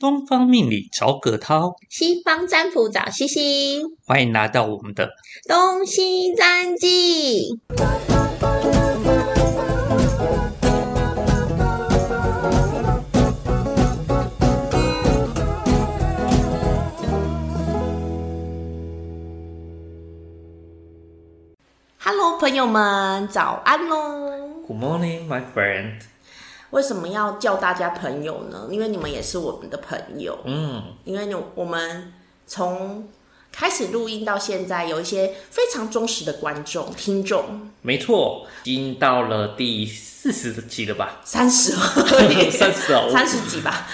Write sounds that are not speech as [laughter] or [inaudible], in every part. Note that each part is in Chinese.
东方命理找葛涛，西方占卜找西西，欢迎来到我们的东西占记。Hello，朋友们，早安喽！Good morning, my friend。为什么要叫大家朋友呢？因为你们也是我们的朋友。嗯，因为你，我们从开始录音到现在，有一些非常忠实的观众、听众，没错，已经到了第四十几了吧？三十，[laughs] 三十啊，[laughs] 三十几吧。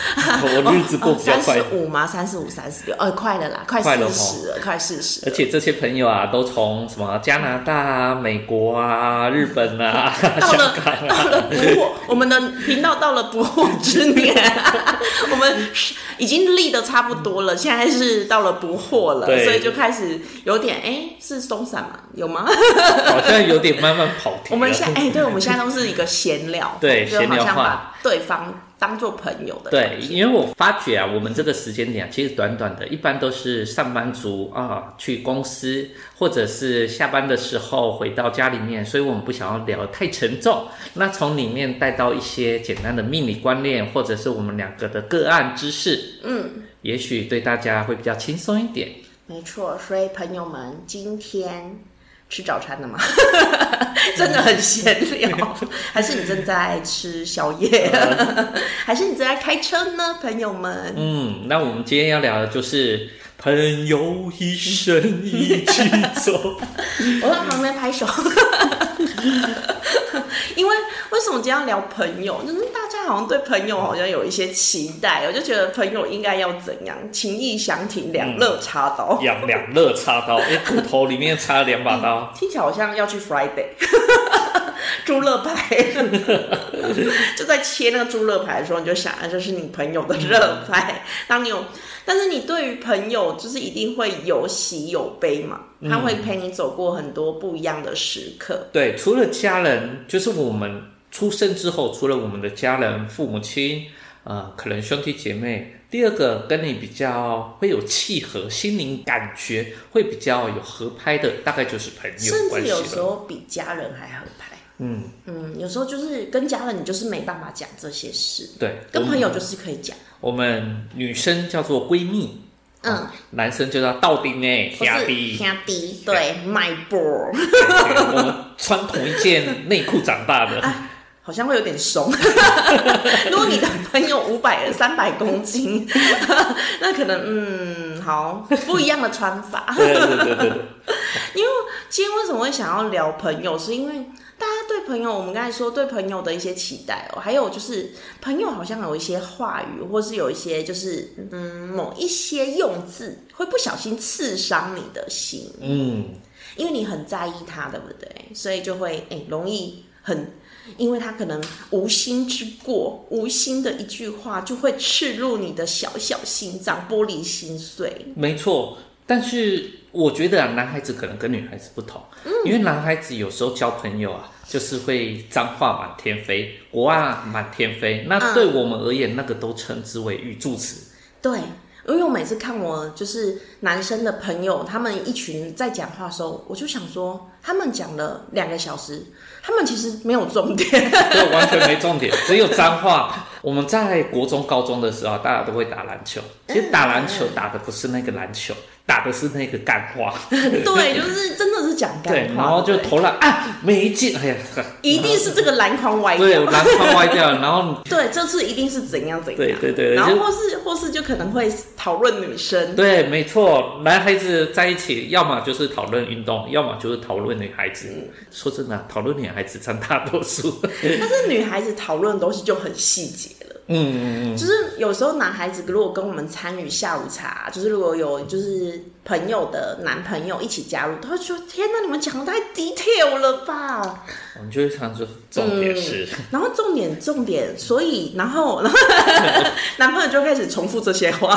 我日子过比较三十，五吗？三十五、三十六，呃，快了啦，快四十了，快四十。而且这些朋友啊，都从什么加拿大啊、美国啊、日本啊、到香了到了不惑，[laughs] 我们的频道到了不惑之年，我们已经立的差不多了，现在是到了不惑了，所以就开始有点哎、是松散嘛？有吗？好像有点慢慢跑题。我们现在哎、对，我们现在都是一个闲聊，对闲聊话把对方当做朋友的对因为我发觉啊，我们这个时间点啊，其实短短的，一般都是上班族啊去公司，或者是下班的时候回到家里面，所以我们不想要聊太沉重。那从里面带到一些简单的命理观念，或者是我们两个的个案知识，嗯，也许对大家会比较轻松一点。没错。所以朋友们，今天吃早餐的吗？[laughs] 真的很闲聊，[laughs] 还是你正在吃宵夜，[laughs] 还是你正在开车呢？朋友们，嗯，那我们今天要聊的就是朋友一生一起走。我在旁边拍手。因为为什么今天要聊朋友？就是大家好像对朋友好像有一些期待，我就觉得朋友应该要怎样，情义相挺，两肋插刀。两两肋插刀，哎，骨头里面插了两把刀。[laughs] 听起来好像要去 Friday [laughs] 猪肋排，[laughs] 就在切那个猪肋排的时候，你就想，啊，这是你朋友的肋排。当你有，但是你对于朋友，就是一定会有喜有悲嘛，他会陪你走过很多不一样的时刻。对，除了家人，就是我们出生之后，除了我们的家人、父母亲，呃，可能兄弟姐妹。第二个跟你比较会有契合，心灵感觉会比较有合拍的，大概就是朋友甚至有时。候比家人还合拍。嗯，嗯，有时候就是跟家人，你就是没办法讲这些事，对，跟朋友就是可以讲。我们女生叫做闺蜜，嗯，男生就叫道丁哎，兄弟。兄弟，对，my bro，对我们穿同一件内裤长大的，[laughs] 好像会有点怂。[laughs] 如果你的朋友五百、三百公斤，[laughs] 那可能嗯，好，不一样的穿法。对对对对对，[laughs] 今天为什么会想要聊朋友？是因为大家对朋友，我们刚才说对朋友的一些期待哦，还有就是朋友好像有一些话语，或是有一些就是嗯某一些用字，会不小心刺伤你的心，嗯，因为你很在意他，对不对？所以就会哎、容易很。因为他可能无心之过，无心的一句话就会刺入你的小小心脏，玻璃心碎。没错。但是我觉得啊，男孩子可能跟女孩子不同，因为男孩子有时候交朋友啊，就是会脏话满天飞，国啊满天飞。那对我们而言，那个都称之为语助词。对，因为我每次看我就是男生的朋友，他们一群在讲话的时候，我就想说，他们讲了两个小时，他们其实没有重点。对，完全没重点，只有脏话。我们在国中、高中的时候，大家都会打篮球。其实打篮球打的不是那个篮球，打的是那个干话。[laughs] 对，就是真的是讲干对，然后就投篮啊，没进，哎呀，[laughs] 一定是这个篮筐歪掉对，掉。篮筐歪掉了，[laughs] 然后对，这次一定是怎样怎样。对对对然后或是或是就可能会讨论女生。对，没错，男孩子在一起，要么就是讨论运动，要么就是讨论女孩子。说真的啊，讨论女孩子占大多数。但是女孩子讨论的东西就很细节了。嗯嗯嗯，就是有时候男孩子如果跟我们参与下午茶，就是如果有就是朋友的男朋友一起加入，他会说：“天哪，你们讲的太 detail 了吧。我们就会常说，重点是，？”然后重点重点，所以然后然后 [laughs] 男朋友就开始重复这些话，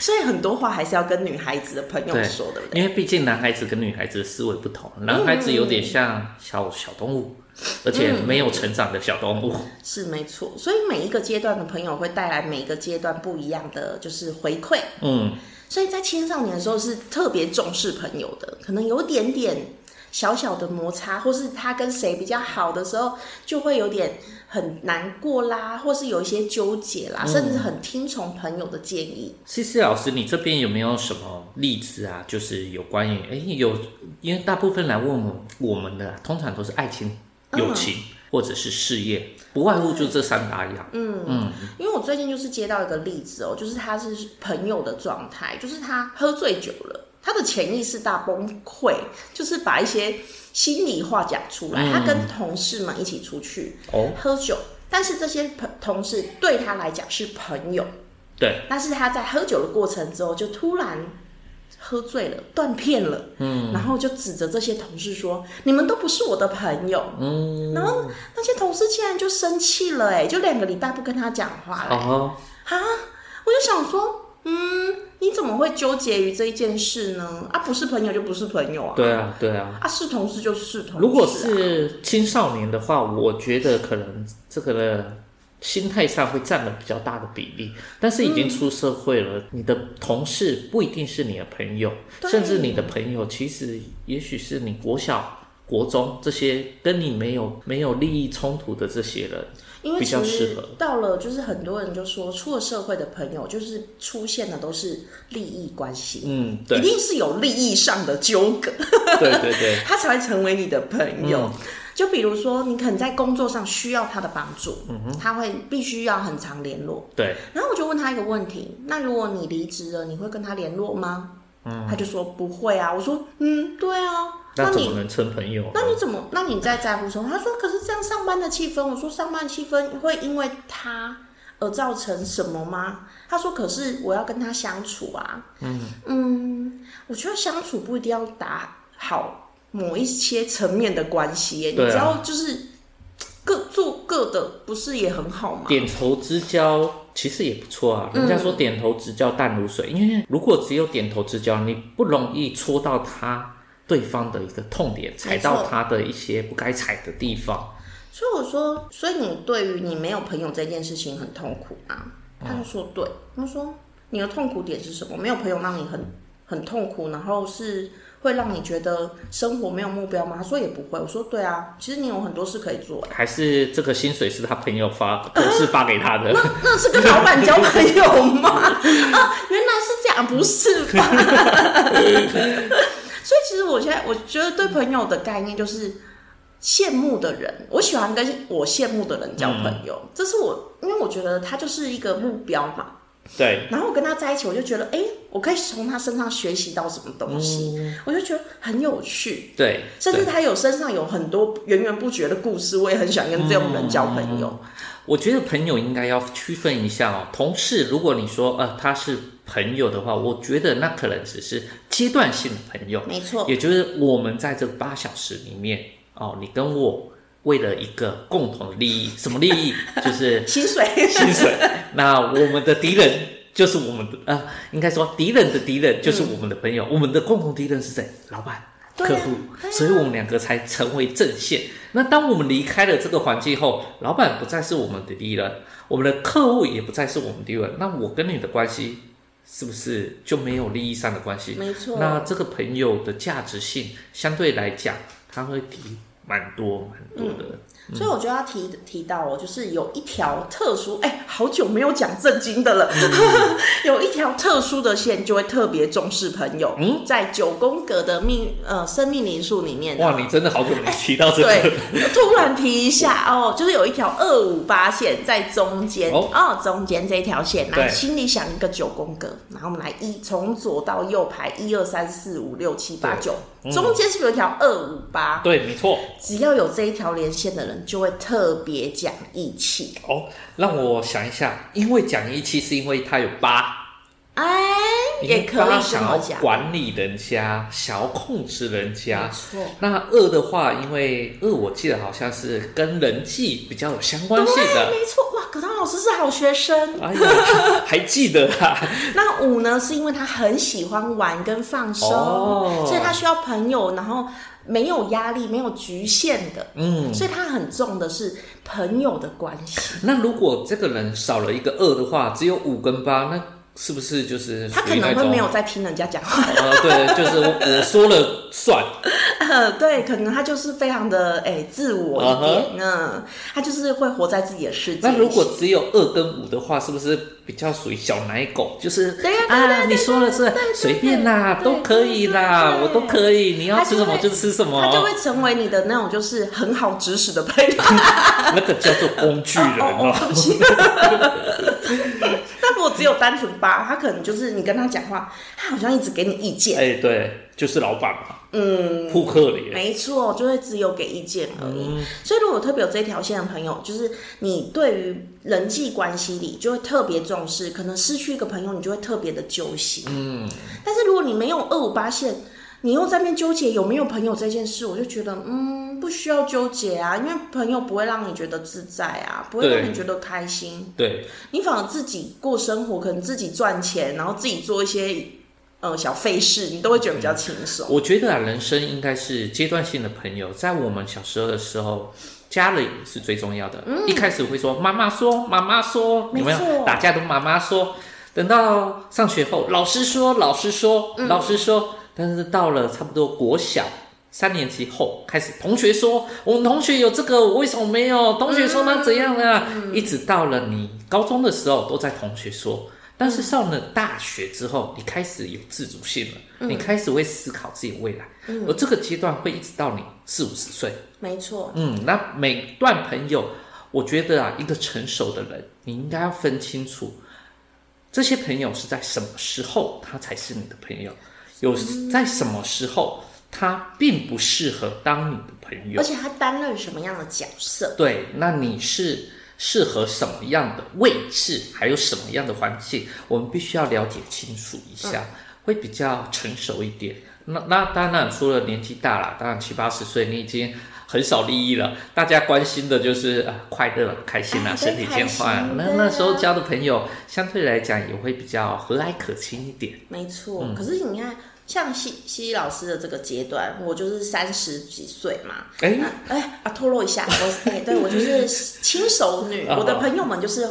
所以很多话还是要跟女孩子的朋友说，的？因为毕竟男孩子跟女孩子的思维不同，男孩子有点像小小动物，而且没有成长的小动物。是没错，所以每一个阶段的朋友会带来每一个阶段不一样的就是回馈。嗯，所以在青少年的时候是特别重视朋友的，可能有点点小小的摩擦，或是他跟谁比较好的时候，就会有点很难过啦，或是有一些纠结啦，甚至很听从朋友的建议。C C 老师，你这边有没有什么例子啊？就是有关于哎有，因为大部分来问我我们的啊、通常都是爱情、友情、或者是事业，不外乎就这三大样。嗯。因为我最近就是接到一个例子哦，就是他是朋友的状态，就是他喝醉酒了，他的潜意识大崩溃，就是把一些心里话讲出来。他跟同事们一起出去哦，喝酒，但是这些朋同事对他来讲是朋友，对，但是他在喝酒的过程之后，就突然喝醉了，断片了，嗯，然后就指着这些同事说：“你们都不是我的朋友。”嗯，然后那些同事竟然就生气了，哎，就两个礼拜不跟他讲话了，哦，啊，我就想说，嗯，你怎么会纠结于这一件事呢？啊，不是朋友就不是朋友啊，对啊，对啊。啊，是同事就是同事、啊。如果是青少年的话，我觉得可能这个的心态上会占了比较大的比例。但是已经出社会了，你的同事不一定是你的朋友，甚至你的朋友其实也许是你国小、国中这些跟你没有没有利益冲突的这些人。因为比较其实适合。到了，就是很多人就说，出了社会的朋友，就是出现的都是利益关系，嗯，对。一，定是有利益上的纠葛，对对对，[laughs] 他才会成为你的朋友。嗯就比如说，你可能在工作上需要他的帮助，嗯他会必须要很常联络。对，然后我就问他一个问题：那如果你离职了，你会跟他联络吗？他就说不会啊。我说嗯，对啊。那怎么能称朋友呢？那你怎么？那你在在乎什么？他说：“可是这样上班的气氛。”我说：“上班气氛会因为他而造成什么吗？”他说：“可是我要跟他相处啊。嗯我觉得相处不一定要打好某一些层面的关系耶，你对啊只要就是各做各的，不是也很好吗？点头之交其实也不错啊。人家说点头之交淡如水，因为如果只有点头之交，你不容易戳到他对方的一个痛点，踩到他的一些不该踩的地方。所以我说，所以你对于你没有朋友这件事情很痛苦啊？他就说对，他说你的痛苦点是什么？没有朋友让你很很痛苦，然后是会让你觉得生活没有目标吗？他说也不会。我说对啊，其实你有很多事可以做。还是这个薪水是他朋友发，同事发给他的？那那是跟老板交朋友吗？[laughs] 啊，原来是这样，不是吧？[laughs] 所以其实我现在我觉得对朋友的概念就是羡慕的人，我喜欢跟我羡慕的人交朋友，这是我因为我觉得他就是一个目标嘛。对，然后我跟他在一起，我就觉得哎，我可以从他身上学习到什么东西，我就觉得很有趣。对，甚至他有身上有很多源源不绝的故事，我也很喜欢跟这种人交朋友。我觉得朋友应该要区分一下哦。同事，如果你说呃他是朋友的话，我觉得那可能只是阶段性的朋友，没错，也就是我们在这八小时里面哦，你跟我为了一个共同的利益，什么利益？[laughs] 就是薪水薪水。[laughs] 那我们的敌人就是我们的呃，应该说敌人的敌人就是我们的朋友，我们的共同敌人是谁？老板。客户，所以我们两个才成为阵线。那当我们离开了这个环境后，老板不再是我们的敌人，我们的客户也不再是我们敌人，那我跟你的关系是不是就没有利益上的关系？没错。那这个朋友的价值性相对来讲，他会低蛮多蛮多的。所以我就要提提到哦，就是有一条特殊，哎、好久没有讲正经的了。[laughs] 有一条特殊的线，就会特别重视朋友。嗯，在九宫格的命呃生命灵数里面，哇，你真的好久没提到这对个，突然提一下哦，就是有一条二五八线在中间。哦。哦中间这一条线，来心里想一个九宫格，然后我们来一从左到右排一二三四五六七八九，中间是不是有一条二五八？对，没错。只要有这一条连线的人，就会特别讲义气。哦，让我想一下，因为讲义气是因为他有八，哎，也可以想要么讲，管理人家，想要控制人没家。错。那二的话，因为二我记得好像是跟人际比较有相关性，的。没错，哇，葛涛老师是好学生。哎呀，[laughs] 还记得啊？[laughs] 那五呢，是因为他很喜欢玩跟放松，哦所以他需要朋友，然后没有压力、没有局限的，嗯，所以他很重的是朋友的关系。那如果这个人少了一个二的话，只有五跟八，那是不是就是他可能会没有在听人家讲话，啊，对，就是我我说了算，[laughs] 呃，对，可能他就是非常的哎、自我一点，嗯，他就是会活在自己的世界。那如果只有二跟五的话，是不是比较属于小奶狗？就是对呀你说了是随便啦，都可以啦，我都可以，你要吃什么就吃什么，他就会成为你的那种就是很好指使的朋友。[laughs] 那个叫做工具人哦 [laughs] 如果只有单纯八，他可能就是你跟他讲话，他好像一直给你意见。哎，对，就是老板嘛，嗯，扑克脸，没错，就会只有给意见而已。嗯所以，如果特别有这条线的朋友，就是你对于人际关系里就会特别重视，可能失去一个朋友，你就会特别的揪心。嗯，但是如果你没有二五八线，你又在那边纠结有没有朋友这件事，我就觉得，嗯，不需要纠结啊，因为朋友不会让你觉得自在啊，不会让你觉得开心。对，你反而自己过生活，可能自己赚钱，然后自己做一些呃小费事，你都会觉得比较轻松。我觉得啊，人生应该是阶段性的朋友，在我们小时候的时候。家人是最重要的。一开始会说妈妈说，妈妈说，有没有打架都妈妈说？等到上学后，老师说，老师说，老师说。但是到了差不多国小三年级后，开始同学说，我们同学有这个，我为什么没有？同学说他怎样啊？一直到了你高中的时候，都在同学说。但是上了大学之后，你开始有自主性了，你开始会思考自己未来，而这个阶段会一直到你四五十岁。没错，嗯，那每段朋友，我觉得啊，一个成熟的人，你应该要分清楚，这些朋友是在什么时候他才是你的朋友，有在什么时候他并不适合当你的朋友而。且他担任什么样的角色？对，那你是适合什么样的位置，还有什么样的环境，我们必须要了解清楚一下，会比较成熟一点。那那当然，除了年纪大了，当然七八十岁，你已经很少利益了，大家关心的就是啊快乐、开心啊，哎身体健康那那时候交的朋友，相对来讲也会比较和蔼可亲一点。没错。嗯可是你看，像西西老师的这个阶段，我就是三十几岁嘛。哎那哎啊，透露一下，我 [laughs] 哎，对我就是亲熟女，[laughs] 哦。我的朋友们就是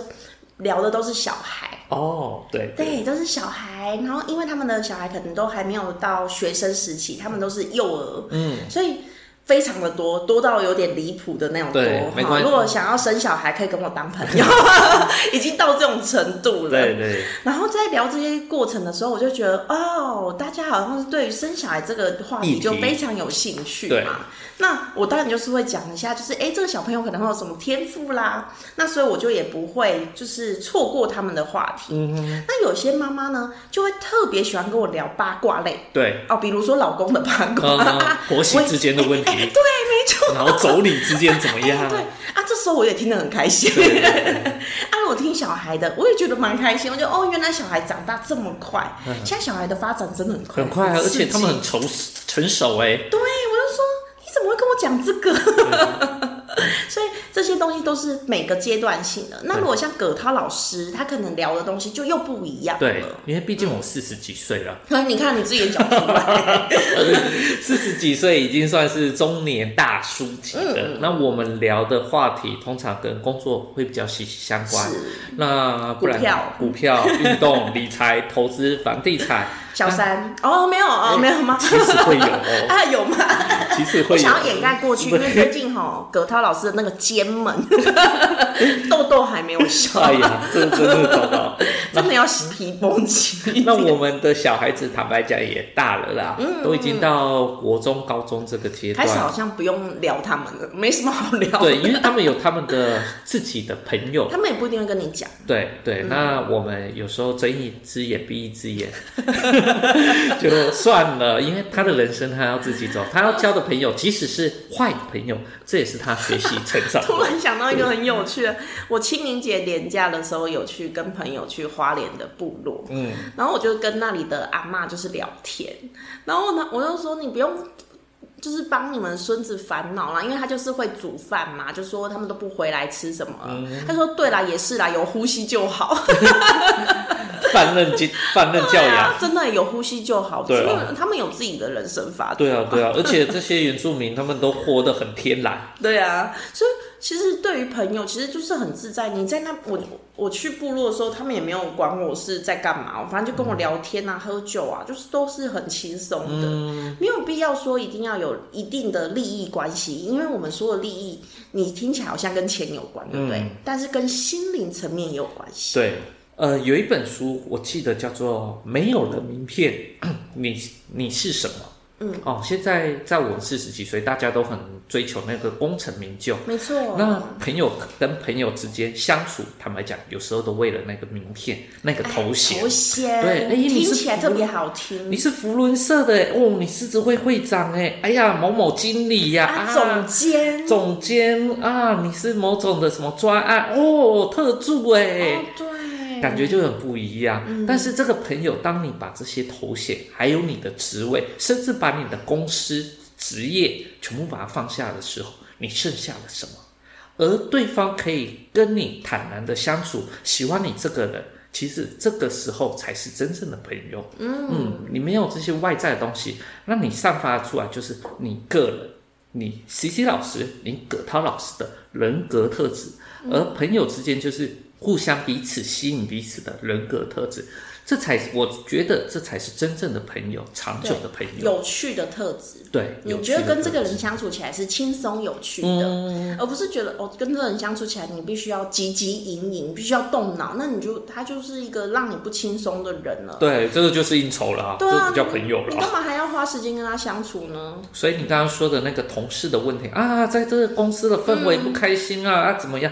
聊的都是小孩。哦，对。对，都是小孩，然后因为他们的小孩可能都还没有到学生时期，他们都是幼儿，嗯，所以非常的多，多到有点离谱的那种多对没关系。哈如果想要生小孩，可以跟我当朋友，[laughs] 已经到这种程度了。对对，然后在聊这些过程的时候，我就觉得哦，大家好像是对于生小孩这个话题题。就非常有兴趣嘛。那我当然就是会讲一下，就是哎，这个小朋友可能会有什么天赋啦，那所以我就也不会就是错过他们的话题。嗯，那有些妈妈呢，就会特别喜欢跟我聊八卦类。对，哦，比如说老公的八卦，呃，婆媳之间的问题，对，没错。然后妯娌之间怎么样？[laughs] 对啊，这时候我也听得很开心。[laughs] 啊，我听小孩的，我也觉得蛮开心。我觉得哦，原来小孩长大这么快，现在小孩的发展真的很快，很快啊，而且他们很成成熟哎。对，我就说你怎么会跟我讲这个？所以这些东西都是每个阶段性的。那如果像葛涛老师，他可能聊的东西就又不一样对。，因为毕竟我四十几岁了，那 [laughs] 你看你自己也讲出来，[laughs] 四十几岁已经算是中年大叔级的。嗯那我们聊的话题通常跟工作会比较息息相关。是那不然股票股票、运动、理财、投资、房地产，小三哦，没有哦，没有吗？其实会有哦，[laughs] 啊，有吗？其实会有。我想要掩盖过去，因为最近哈，葛涛老师的那个肩门 [laughs] 痘痘还没有消，哎呀，这真的糟糕。[laughs] 真的要皮绷紧。那我们的小孩子，坦白讲也大了啦，都已经到国中、高中这个阶段开始。好像不用聊他们了，没什么好聊。对，因为他们有他们的自己的朋友，他们也不一定会跟你讲。对对，那我们有时候睁一只眼闭一只眼，[laughs] 就算了，因为他的人生他要自己走，他要交的朋友，即使是坏的朋友，这也是他学习成长 [laughs] 突。然想到一个很有趣的，我清明节连假的时候有去跟朋友去花莲的部落，嗯，然后我就跟那里的阿妈就是聊天，然后呢，我就说你不用。就是帮你们孙子烦恼啦，因为他就是会煮饭嘛，就说他们都不回来吃什么。他说对啦，也是啦，有呼吸就好。[laughs] 放任教放任教养。啊，真的有呼吸就好，对啊他们有自己的人生法则。对啊，对啊，而且这些原住民他们都活得很天然。[laughs] 对啊，所以其实对于朋友，其实就是很自在。你在那我我去部落的时候，他们也没有管我是在干嘛，反正就跟我聊天啊、喝酒啊，就是都是很轻松的，嗯没有必要说一定要有一定的利益关系，因为我们说的利益，你听起来好像跟钱有关，对不对？嗯但是跟心灵层面也有关系。对，呃，有一本书我记得叫做《没有了名片，[clears throat] 你你是什么》。嗯，哦，现在在我四十几岁，大家都很追求那个功成名就。没错。那朋友跟朋友之间相处，坦白讲，有时候都为了那个名片、那个头衔。头衔，对哎你听是起来特别好听。你是福伦社的哎哦，你狮子会会长哎，哎呀，某某经理呀啊，总监，总监啊，你是某种的什么专案哦，特助哎，哦，对，感觉就很不一样。但是这个朋友，当你把这些头衔，还有你的职位，甚至把你的公司职业全部把它放下的时候，你剩下了什么？而对方可以跟你坦然的相处，喜欢你这个人，其实这个时候才是真正的朋友。嗯你没有这些外在的东西，那你散发出来就是你个人，你 C C 老师，你葛涛老师的人格特质，而朋友之间就是互相彼此吸引彼此的人格特质，这才我觉得这才是真正的朋友，长久的朋友。有趣的特质。对，你觉得跟这个人相处起来是轻松有趣的，嗯而不是觉得哦，跟这个人相处起来你必须要汲汲营营，必须要动脑，那你就他就是一个让你不轻松的人了。对，这个就是应酬了啊，对啊，这不叫朋友了啊。你干嘛还要花时间跟他相处呢？所以你刚刚说的那个同事的问题啊，在这个公司的氛围不开心啊，啊怎么样？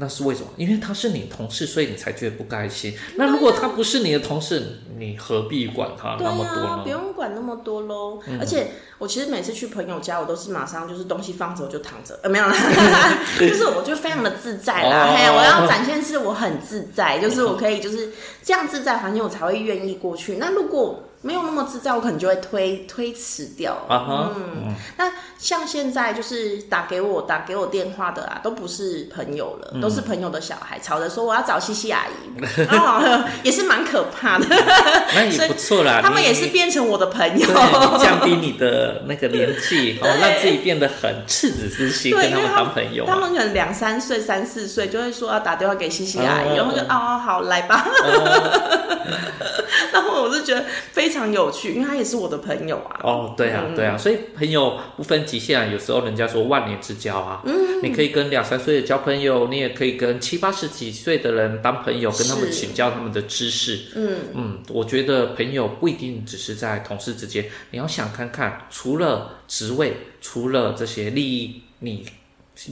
那是为什么？因为他是你同事，所以你才觉得不开心。那如果他不是你的同事，你何必管他对那么多啊，不用管那么多喽。而且我其实每次去朋友家，我都是马上就是东西放着我就躺着，呃，没有啦，[laughs] [laughs] 就是我就非常的自在啦。哦嘿，我要展现是我很自在，就是我可以就是这样自在的环境，我才会愿意过去。那如果没有那么自在，我可能就会推推迟掉。啊，嗯那像现在就是打给我打给我电话的啊，都不是朋友了，嗯都是朋友的小孩，吵着说我要找西西阿姨，[laughs] 哦也是蛮可怕的。那也不错啦。他们也是变成我的朋友，对，降低你的那个年纪，[laughs] 哦，让自己变得很赤子之心，对，跟他们当朋友嘛。他们可能两三岁、三四岁就会说要打电话给西西阿姨，嗯然后就哦好来吧，然后我就觉得 [laughs] 非常有趣，因为他也是我的朋友啊。哦，对啊，对啊，所以朋友不分极限啊。有时候人家说万年之交啊，嗯，你可以跟两三岁的交朋友，你也可以跟七八十几岁的人当朋友，跟他们是请教他们的知识。嗯，嗯，我觉得朋友不一定只是在同事之间，你要想看看，除了职位，除了这些利益，你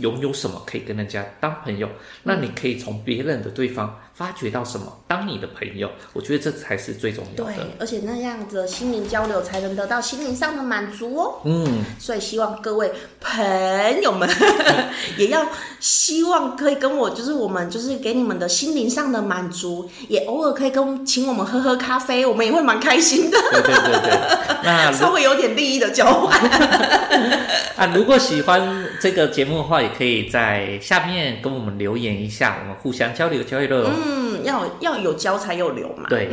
拥有什么可以跟人家当朋友？那你可以从别人的对方发掘到什么，当你的朋友。我觉得这才是最重要对的。，而且那样子的心灵交流才能得到心灵上的满足哦。嗯，所以希望各位朋友们 [laughs] 也要希望可以跟我，就是我们就是给你们的心灵上的满足，也偶尔可以跟请我们喝喝咖啡，我们也会蛮开心的，对对对对。那如 [laughs] 稍微有点利益的交换。啊，如果喜欢这个节目的话，也可以在下面跟我们留言一下，我们互相交流交流。嗯，要要有交才有流嘛。对，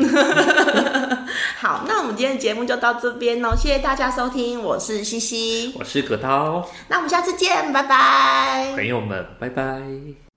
[laughs] 好，那我们今天的节目就到这边喽，谢谢大家收听，我是西西，我是葛涛，那我们下次见，拜拜。朋友们，拜拜。